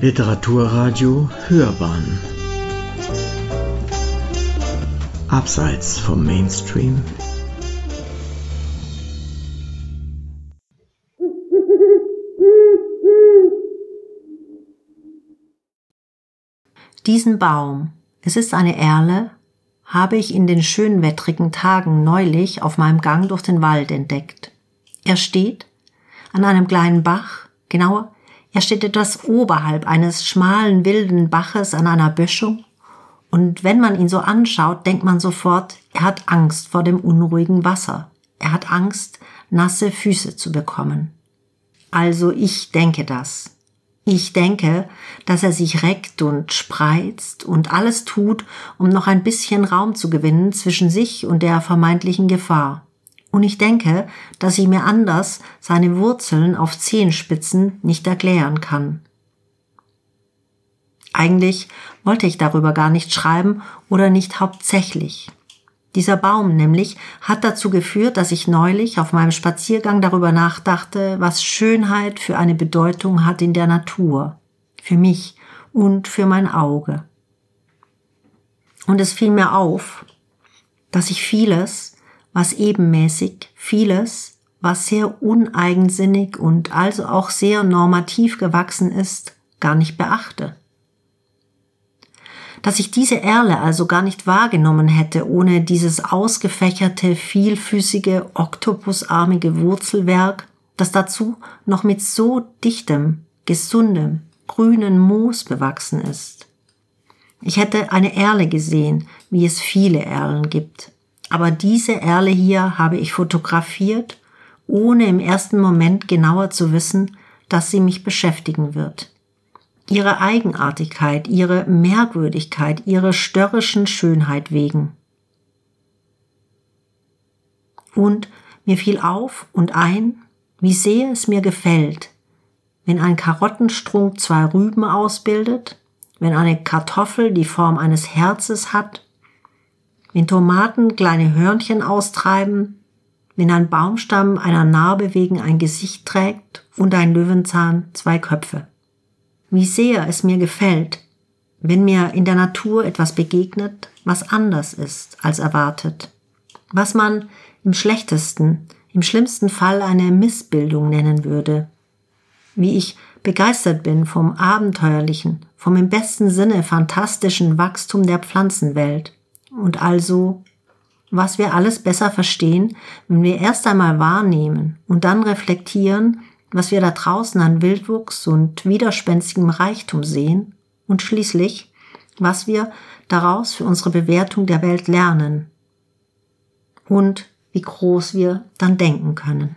Literaturradio Hörbahn Abseits vom Mainstream Diesen Baum, es ist eine Erle, habe ich in den schönen wettrigen Tagen neulich auf meinem Gang durch den Wald entdeckt. Er steht an einem kleinen Bach, genauer er steht etwas oberhalb eines schmalen, wilden Baches an einer Böschung, und wenn man ihn so anschaut, denkt man sofort, er hat Angst vor dem unruhigen Wasser. Er hat Angst, nasse Füße zu bekommen. Also ich denke das. Ich denke, dass er sich reckt und spreizt und alles tut, um noch ein bisschen Raum zu gewinnen zwischen sich und der vermeintlichen Gefahr. Und ich denke, dass ich mir anders seine Wurzeln auf Zehenspitzen nicht erklären kann. Eigentlich wollte ich darüber gar nicht schreiben oder nicht hauptsächlich. Dieser Baum nämlich hat dazu geführt, dass ich neulich auf meinem Spaziergang darüber nachdachte, was Schönheit für eine Bedeutung hat in der Natur, für mich und für mein Auge. Und es fiel mir auf, dass ich vieles, was ebenmäßig, vieles, was sehr uneigensinnig und also auch sehr normativ gewachsen ist, gar nicht beachte. Dass ich diese Erle also gar nicht wahrgenommen hätte ohne dieses ausgefächerte, vielfüßige, oktopusarmige Wurzelwerk, das dazu noch mit so dichtem, gesundem, grünen Moos bewachsen ist. Ich hätte eine Erle gesehen, wie es viele Erlen gibt. Aber diese Erle hier habe ich fotografiert, ohne im ersten Moment genauer zu wissen, dass sie mich beschäftigen wird. Ihre Eigenartigkeit, ihre Merkwürdigkeit, ihre störrischen Schönheit wegen. Und mir fiel auf und ein, wie sehr es mir gefällt, wenn ein Karottenstrunk zwei Rüben ausbildet, wenn eine Kartoffel die Form eines Herzes hat wenn Tomaten kleine Hörnchen austreiben, wenn ein Baumstamm einer Narbe wegen ein Gesicht trägt und ein Löwenzahn zwei Köpfe. Wie sehr es mir gefällt, wenn mir in der Natur etwas begegnet, was anders ist als erwartet, was man im schlechtesten, im schlimmsten Fall eine Missbildung nennen würde, wie ich begeistert bin vom abenteuerlichen, vom im besten Sinne fantastischen Wachstum der Pflanzenwelt, und also, was wir alles besser verstehen, wenn wir erst einmal wahrnehmen und dann reflektieren, was wir da draußen an Wildwuchs und widerspenstigem Reichtum sehen und schließlich, was wir daraus für unsere Bewertung der Welt lernen und wie groß wir dann denken können.